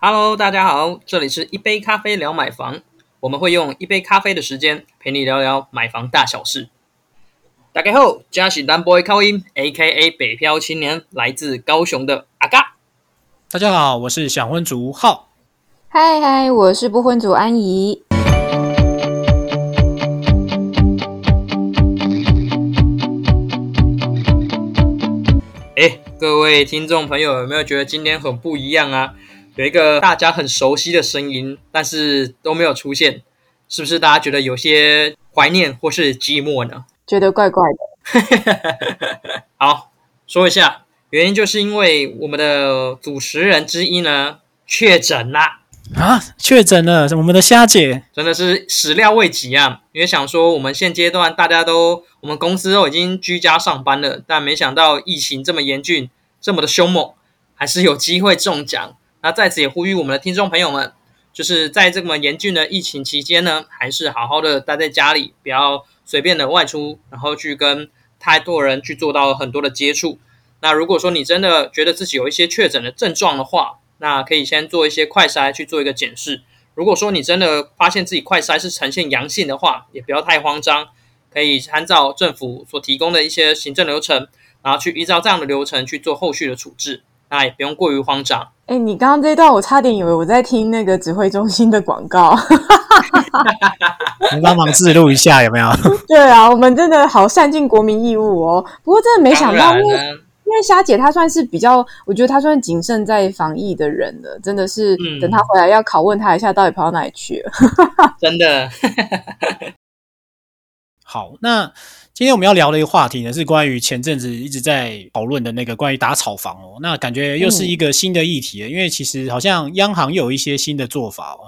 Hello，大家好，这里是一杯咖啡聊买房，我们会用一杯咖啡的时间陪你聊聊买房大小事。大家好，嘉喜单 boy 靠音，A.K.A 北漂青年，来自高雄的阿嘎。大家好，我是想婚族浩。嗨嗨，我是不婚族安怡。哎，各位听众朋友，有没有觉得今天很不一样啊？有一个大家很熟悉的声音，但是都没有出现，是不是大家觉得有些怀念或是寂寞呢？觉得怪怪的。好，说一下原因，就是因为我们的主持人之一呢确诊啦。啊，确诊了！我们的虾姐真的是始料未及啊！因为想说我们现阶段大家都，我们公司都已经居家上班了，但没想到疫情这么严峻，这么的凶猛，还是有机会中奖。那在此也呼吁我们的听众朋友们，就是在这么严峻的疫情期间呢，还是好好的待在家里，不要随便的外出，然后去跟太多人去做到很多的接触。那如果说你真的觉得自己有一些确诊的症状的话，那可以先做一些快筛去做一个检视。如果说你真的发现自己快筛是呈现阳性的话，也不要太慌张，可以参照政府所提供的一些行政流程，然后去依照这样的流程去做后续的处置。那也不用过于慌张。哎，你刚刚这段我差点以为我在听那个指挥中心的广告。你帮忙自录一下有没有？对啊，我们真的好善尽国民义务哦。不过真的没想到。因为霞姐她算是比较，我觉得她算谨慎在防疫的人了，真的是等她回来要拷问她一下，到底跑到哪里去了？真的。好，那今天我们要聊的一个话题呢，是关于前阵子一直在讨论的那个关于打炒房哦。那感觉又是一个新的议题因为其实好像央行又有一些新的做法哦。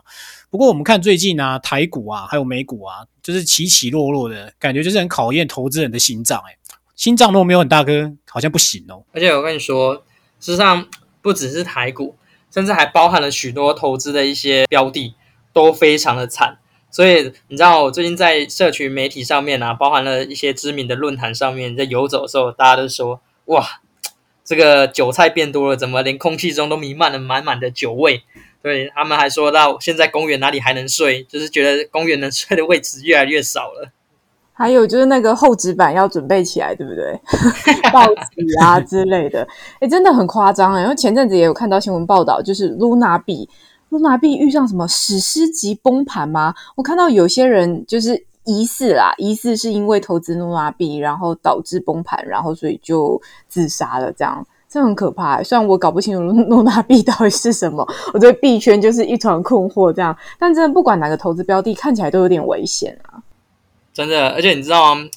不过我们看最近啊，台股啊，还有美股啊，就是起起落落的感觉，就是很考验投资人的心脏哎。心脏如果没有很大颗，好像不行哦。而且我跟你说，事实上不只是台股，甚至还包含了许多投资的一些标的，都非常的惨。所以你知道，我最近在社群媒体上面啊，包含了一些知名的论坛上面，在游走的时候，大家都说：哇，这个韭菜变多了，怎么连空气中都弥漫了满满的酒味？对他们还说到，现在公园哪里还能睡？就是觉得公园能睡的位置越来越少了。还有就是那个厚纸板要准备起来，对不对？报纸啊之类的，哎，真的很夸张哎。因为前阵子也有看到新闻报道，就是 Luna 币，Luna 币遇上什么史诗级崩盘吗？我看到有些人就是疑似啦，疑似是因为投资 Luna 币，然后导致崩盘，然后所以就自杀了，这样，这很可怕。虽然我搞不清楚 Luna 币到底是什么，我对币圈就是一团困惑，这样，但真的不管哪个投资标的，看起来都有点危险啊。真的，而且你知道吗？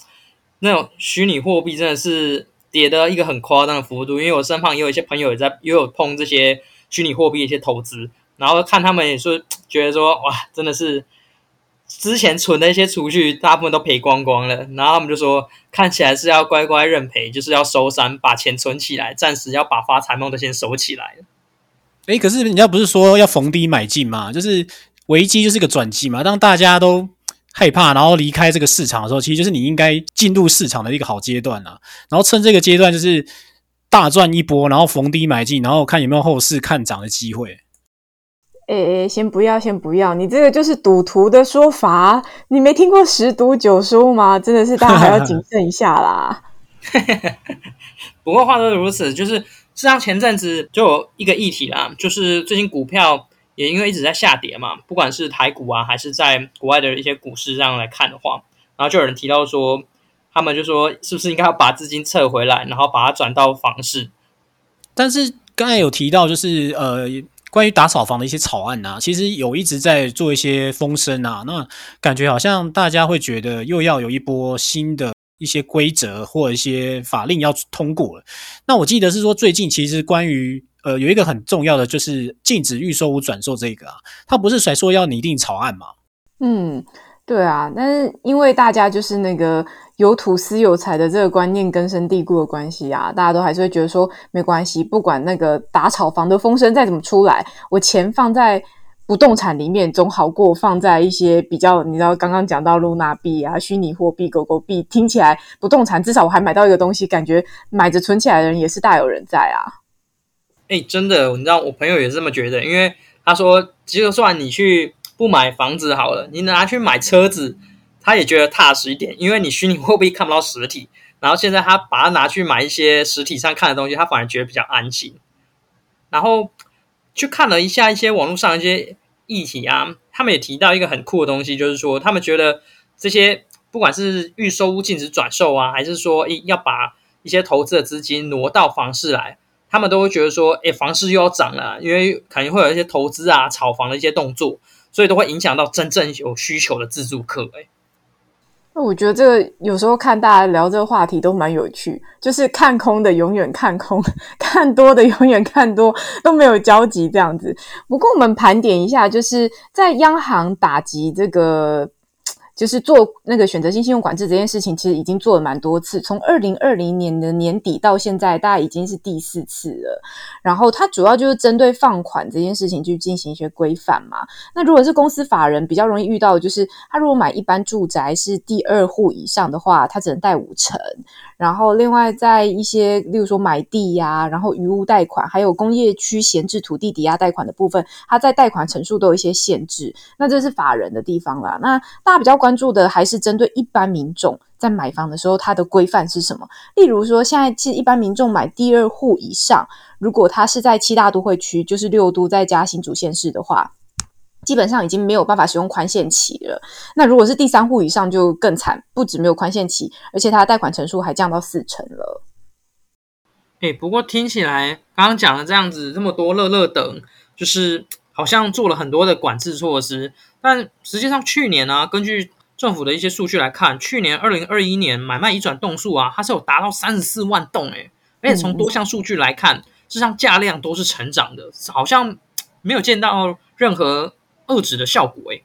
那种虚拟货币真的是跌的一个很夸张的幅度。因为我身旁也有一些朋友也在，也有碰这些虚拟货币一些投资，然后看他们也是觉得说，哇，真的是之前存的一些储蓄大部分都赔光光了。然后他们就说，看起来是要乖乖认赔，就是要收山，把钱存起来，暂时要把发财梦都先收起来。哎，可是人家不是说要逢低买进吗？就是危机就是个转机嘛，当大家都。害怕，然后离开这个市场的时候，其实就是你应该进入市场的一个好阶段啊。然后趁这个阶段，就是大赚一波，然后逢低买进，然后看有没有后市看涨的机会。哎哎，先不要，先不要，你这个就是赌徒的说法。你没听过十赌九输吗？真的是大家还要谨 慎一下啦。不过话说如此，就是实际上前阵子就有一个议题啦，就是最近股票。也因为一直在下跌嘛，不管是台股啊，还是在国外的一些股市这样来看的话，然后就有人提到说，他们就说是不是应该要把资金撤回来，然后把它转到房市？但是刚才有提到，就是呃，关于打扫房的一些草案啊，其实有一直在做一些风声啊，那感觉好像大家会觉得又要有一波新的一些规则或一些法令要通过了。那我记得是说，最近其实关于呃，有一个很重要的就是禁止预售屋转售这个啊，他不是才说要拟定草案吗？嗯，对啊，但是因为大家就是那个有土私有财的这个观念根深蒂固的关系啊，大家都还是会觉得说没关系，不管那个打炒房的风声再怎么出来，我钱放在不动产里面总好过放在一些比较你知道刚刚讲到露娜币啊、虚拟货币、狗狗币，听起来不动产至少我还买到一个东西，感觉买着存起来的人也是大有人在啊。哎，真的，你知道我朋友也是这么觉得，因为他说，就算你去不买房子好了，你拿去买车子，他也觉得踏实一点，因为你虚拟货币看不到实体。然后现在他把它拿去买一些实体上看的东西，他反而觉得比较安心。然后去看了一下一些网络上一些议题啊，他们也提到一个很酷的东西，就是说他们觉得这些不管是预售屋禁止转售啊，还是说诶要把一些投资的资金挪到房市来，他们都会觉得说，诶房市又要涨了，因为肯定会有一些投资啊、炒房的一些动作，所以都会影响到真正有需求的自助客。诶那我觉得这个有时候看大家聊这个话题都蛮有趣，就是看空的永远看空，看多的永远看多，都没有交集这样子。不过我们盘点一下，就是在央行打击这个。就是做那个选择性信用管制这件事情，其实已经做了蛮多次。从二零二零年的年底到现在，大概已经是第四次了。然后它主要就是针对放款这件事情去进行一些规范嘛。那如果是公司法人，比较容易遇到，就是他如果买一般住宅是第二户以上的话，他只能贷五成。然后另外在一些，例如说买地呀，然后余屋贷款，还有工业区闲置土地抵押贷款的部分，它在贷款成数都有一些限制。那这是法人的地方啦。那大家比较。关注的还是针对一般民众在买房的时候，它的规范是什么？例如说，现在其实一般民众买第二户以上，如果他是在七大都会区，就是六都再加新主县市的话，基本上已经没有办法使用宽限期了。那如果是第三户以上，就更惨，不止没有宽限期，而且它的贷款成数还降到四成了。哎，不过听起来刚刚讲了这样子这么多乐乐等，就是好像做了很多的管制措施。但实际上，去年呢，根据政府的一些数据来看，去年二零二一年买卖移转栋数啊，它是有达到三十四万栋诶，而且从多项数据来看，事实上价量都是成长的，好像没有见到任何遏制的效果诶。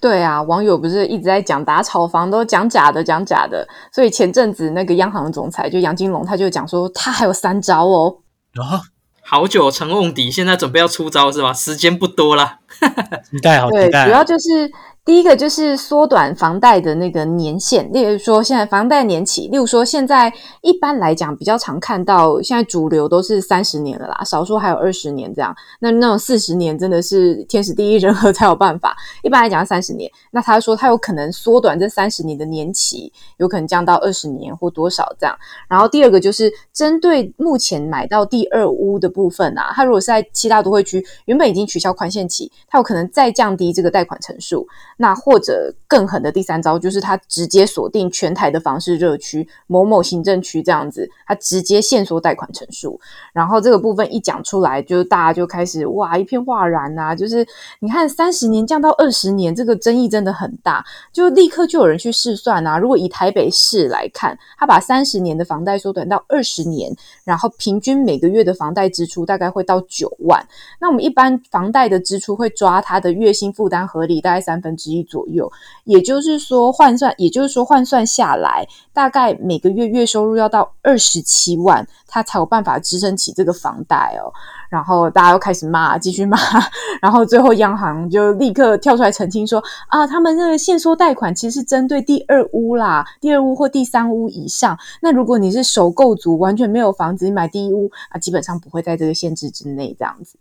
对啊，网友不是一直在讲打炒房都讲假的，讲假的，所以前阵子那个央行总裁就杨金龙他就讲说，他还有三招哦。啊。好久成瓮底，现在准备要出招是吧？时间不多了，期待好期待。主要就是。第一个就是缩短房贷的那个年限，例如说现在房贷年期，例如说现在一般来讲比较常看到，现在主流都是三十年的啦，少数还有二十年这样。那那种四十年真的是天时地利人和才有办法。一般来讲三十年，那他说他有可能缩短这三十年的年期，有可能降到二十年或多少这样。然后第二个就是针对目前买到第二屋的部分啊，他如果是在七大都会区，原本已经取消宽限期，他有可能再降低这个贷款成数。那或者更狠的第三招，就是他直接锁定全台的房市热区某某行政区这样子，他直接限缩贷款成数。然后这个部分一讲出来，就大家就开始哇一片哗然呐。就是你看三十年降到二十年，这个争议真的很大，就立刻就有人去试算啊。如果以台北市来看，他把三十年的房贷缩短到二十年，然后平均每个月的房贷支出大概会到九万。那我们一般房贷的支出会抓他的月薪负担合理，大概三分之。十亿左右，也就是说换算，也就是说换算下来，大概每个月月收入要到二十七万，他才有办法支撑起这个房贷哦。然后大家又开始骂，继续骂，然后最后央行就立刻跳出来澄清说啊，他们那个限缩贷款其实是针对第二屋啦，第二屋或第三屋以上。那如果你是首购族，完全没有房子，你买第一屋啊，基本上不会在这个限制之内。这样子。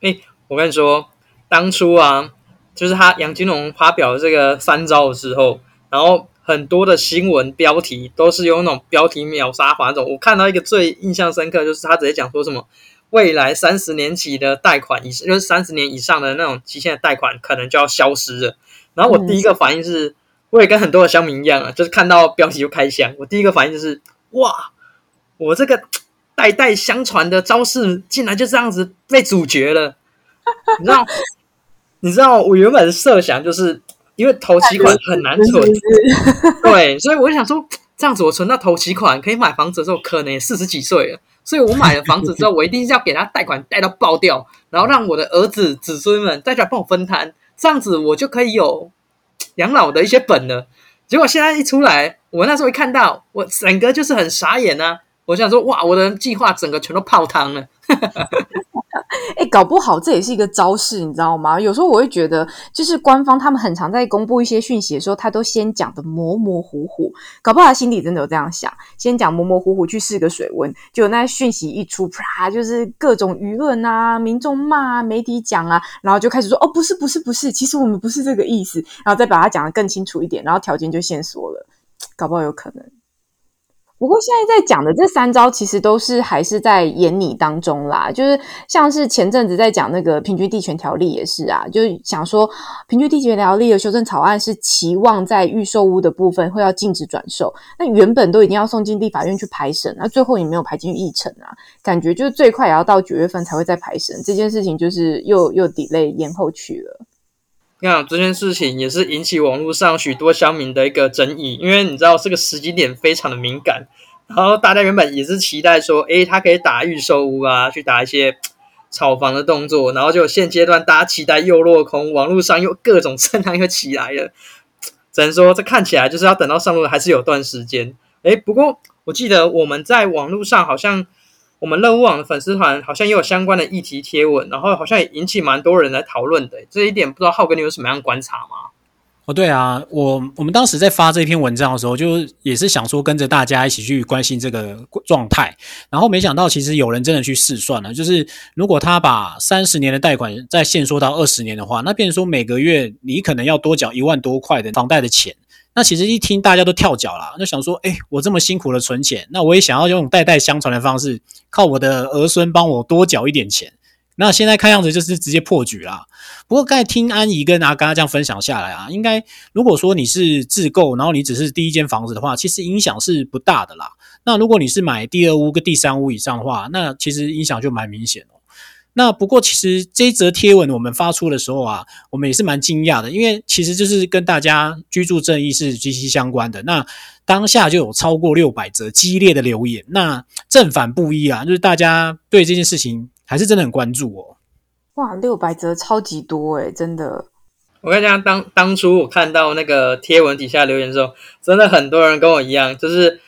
哎，我跟你说，当初啊。就是他杨金龙发表这个三招的时候，然后很多的新闻标题都是用那种标题秒杀法那种。我看到一个最印象深刻，就是他直接讲说什么未来三十年起的贷款，以就是三十年以上的那种期限的贷款可能就要消失了。然后我第一个反应是，我也跟很多的乡民一样啊，就是看到标题就开箱。我第一个反应就是哇，我这个代代相传的招式竟然就这样子被主角了，你知道？你知道我原本的设想就是因为投期款很难存，对，所以我就想说这样子我存到投期款可以买房子的时候，可能也四十几岁了，所以我买了房子之后，我一定是要给他贷款贷到爆掉，然后让我的儿子子孙们再来帮我分摊，这样子我就可以有养老的一些本了。结果现在一出来，我那时候一看到，我整个就是很傻眼啊！我想说哇，我的计划整个全都泡汤了。哎，搞不好这也是一个招式，你知道吗？有时候我会觉得，就是官方他们很常在公布一些讯息的时候，他都先讲的模模糊糊，搞不好他心里真的有这样想，先讲模模糊糊去试个水温，就那讯息一出，啪，就是各种舆论啊，民众骂啊，媒体讲啊，然后就开始说，哦，不是，不是，不是，其实我们不是这个意思，然后再把它讲的更清楚一点，然后条件就限缩了，搞不好有可能。不过现在在讲的这三招，其实都是还是在演拟当中啦。就是像是前阵子在讲那个平均地权条例也是啊，就是想说平均地权条例的修正草案是期望在预售屋的部分会要禁止转售，那原本都已经要送进立法院去排审，那最后也没有排进议程啊，感觉就是最快也要到九月份才会再排审，这件事情就是又又 delay 延后去了。那这件事情也是引起网络上许多乡民的一个争议，因为你知道这个时机点非常的敏感，然后大家原本也是期待说，诶，他可以打预售屋啊，去打一些炒房的动作，然后就现阶段大家期待又落空，网络上又各种声浪又起来了，只能说这看起来就是要等到上路还是有段时间。诶，不过我记得我们在网络上好像。我们乐屋网的粉丝团好像也有相关的议题贴文，然后好像也引起蛮多人来讨论的。这一点不知道浩哥你有什么样观察吗？哦，对啊，我我们当时在发这篇文章的时候，就也是想说跟着大家一起去关心这个状态，然后没想到其实有人真的去试算了，就是如果他把三十年的贷款再限缩到二十年的话，那变成说每个月你可能要多缴一万多块的房贷的钱。那其实一听大家都跳脚了，就想说，哎，我这么辛苦的存钱，那我也想要用代代相传的方式，靠我的儿孙帮我多缴一点钱。那现在看样子就是直接破局啦。不过刚才听安怡跟阿刚这样分享下来啊，应该如果说你是自购，然后你只是第一间房子的话，其实影响是不大的啦。那如果你是买第二屋跟第三屋以上的话，那其实影响就蛮明显哦。那不过，其实这则贴文我们发出的时候啊，我们也是蛮惊讶的，因为其实就是跟大家居住正义是息息相关的。那当下就有超过六百则激烈的留言，那正反不一啊，就是大家对这件事情还是真的很关注哦。哇，六百则超级多诶，真的。我跟你讲，当当初我看到那个贴文底下留言的时候，真的很多人跟我一样，就是。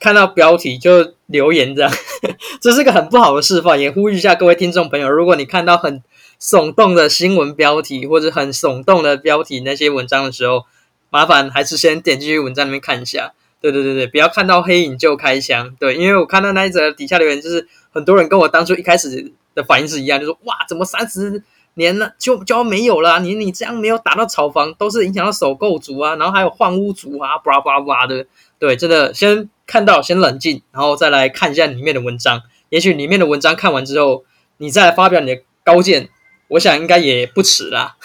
看到标题就留言这样，这是个很不好的示范。也呼吁一下各位听众朋友，如果你看到很耸动的新闻标题或者很耸动的标题那些文章的时候，麻烦还是先点进去文章里面看一下。对对对对，不要看到黑影就开枪。对，因为我看到那一则底下留言，就是很多人跟我当初一开始的反应是一样，就说哇，怎么三十年了就就要没有了？你你这样没有打到炒房，都是影响到首购族啊，然后还有换屋族啊，巴拉巴拉巴拉的。对，真的先。看到先冷静，然后再来看一下里面的文章。也许里面的文章看完之后，你再来发表你的高见，我想应该也不迟啦。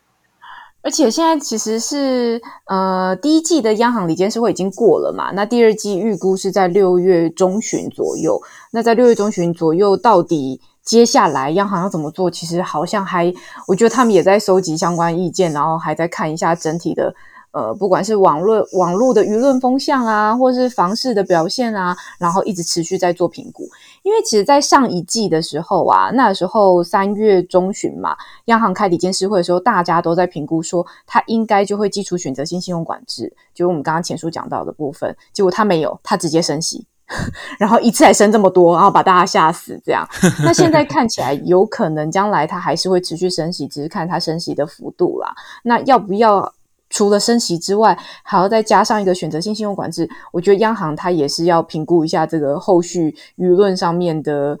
而且现在其实是呃第一季的央行理监事会已经过了嘛，那第二季预估是在六月中旬左右。那在六月中旬左右，到底接下来央行要怎么做？其实好像还，我觉得他们也在收集相关意见，然后还在看一下整体的。呃，不管是网络网络的舆论风向啊，或是房市的表现啊，然后一直持续在做评估。因为其实，在上一季的时候啊，那时候三月中旬嘛，央行开理监事会的时候，大家都在评估说，它应该就会基础选择性信用管制，就是我们刚刚前述讲到的部分。结果它没有，它直接升息，然后一次还升这么多，然后把大家吓死。这样，那现在看起来有可能将来它还是会持续升息，只是看它升息的幅度啦。那要不要？除了升息之外，还要再加上一个选择性信用管制。我觉得央行它也是要评估一下这个后续舆论上面的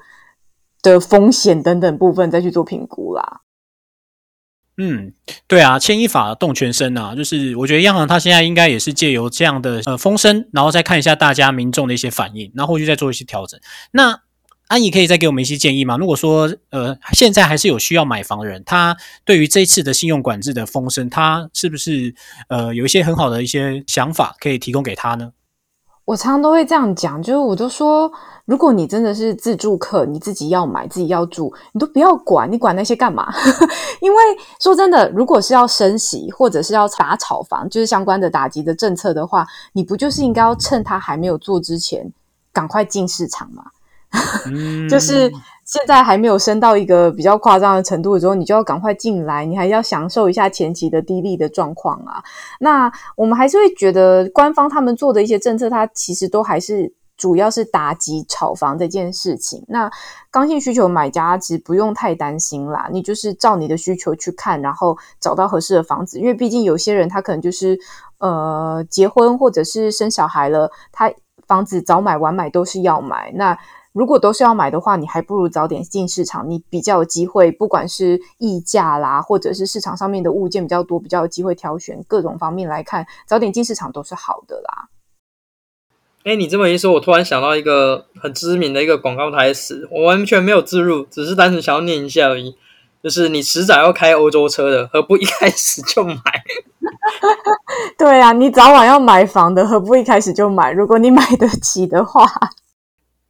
的风险等等部分，再去做评估啦。嗯，对啊，牵一发动全身啊，就是我觉得央行它现在应该也是借由这样的呃风声，然后再看一下大家民众的一些反应，然后后续再做一些调整。那安怡可以再给我们一些建议吗？如果说呃，现在还是有需要买房的人，他对于这次的信用管制的风声，他是不是呃有一些很好的一些想法可以提供给他呢？我常常都会这样讲，就是我都说，如果你真的是自住客，你自己要买，自己要住，你都不要管，你管那些干嘛？因为说真的，如果是要升息或者是要打炒房，就是相关的打击的政策的话，你不就是应该要趁他还没有做之前，赶快进市场吗？就是现在还没有升到一个比较夸张的程度的时候，你就要赶快进来，你还要享受一下前期的低利的状况啊。那我们还是会觉得官方他们做的一些政策，它其实都还是主要是打击炒房这件事情。那刚性需求买家其实不用太担心啦，你就是照你的需求去看，然后找到合适的房子。因为毕竟有些人他可能就是呃结婚或者是生小孩了，他房子早买晚买都是要买。那如果都是要买的话，你还不如早点进市场，你比较有机会，不管是溢价啦，或者是市场上面的物件比较多，比较有机会挑选。各种方面来看，早点进市场都是好的啦。哎，你这么一说，我突然想到一个很知名的一个广告台词，我完全没有自入，只是单纯想要念一下而已。就是你迟早要开欧洲车的，何不一开始就买？对啊，你早晚要买房的，何不一开始就买？如果你买得起的话，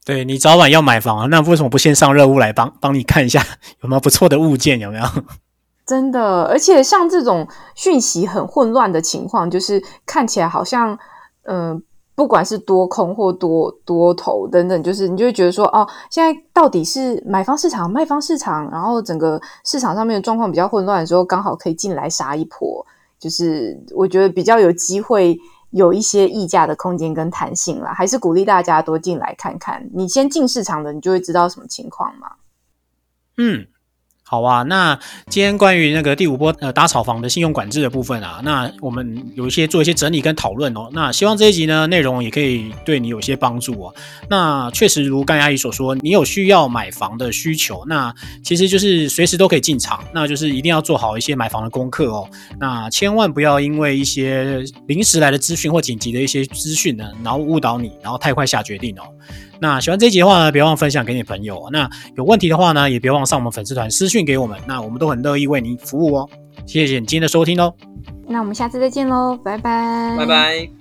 对你早晚要买房啊，那为什么不先上热屋来帮帮你看一下有没有不错的物件？有没有？真的，而且像这种讯息很混乱的情况，就是看起来好像嗯。不管是多空或多多头等等，就是你就会觉得说，哦，现在到底是买方市场、卖方市场，然后整个市场上面的状况比较混乱的时候，刚好可以进来杀一波，就是我觉得比较有机会有一些溢价的空间跟弹性啦，还是鼓励大家多进来看看。你先进市场的，你就会知道什么情况嘛。嗯。好啊，那今天关于那个第五波呃打炒房的信用管制的部分啊，那我们有一些做一些整理跟讨论哦。那希望这一集呢内容也可以对你有些帮助哦。那确实如甘阿姨所说，你有需要买房的需求，那其实就是随时都可以进场，那就是一定要做好一些买房的功课哦。那千万不要因为一些临时来的资讯或紧急的一些资讯呢，然后误导你，然后太快下决定哦。那喜欢这一集的话呢，别忘分享给你朋友。那有问题的话呢，也别忘上我们粉丝团私讯给我们。那我们都很乐意为您服务哦。谢谢你今天的收听哦。那我们下次再见喽，拜拜，拜拜。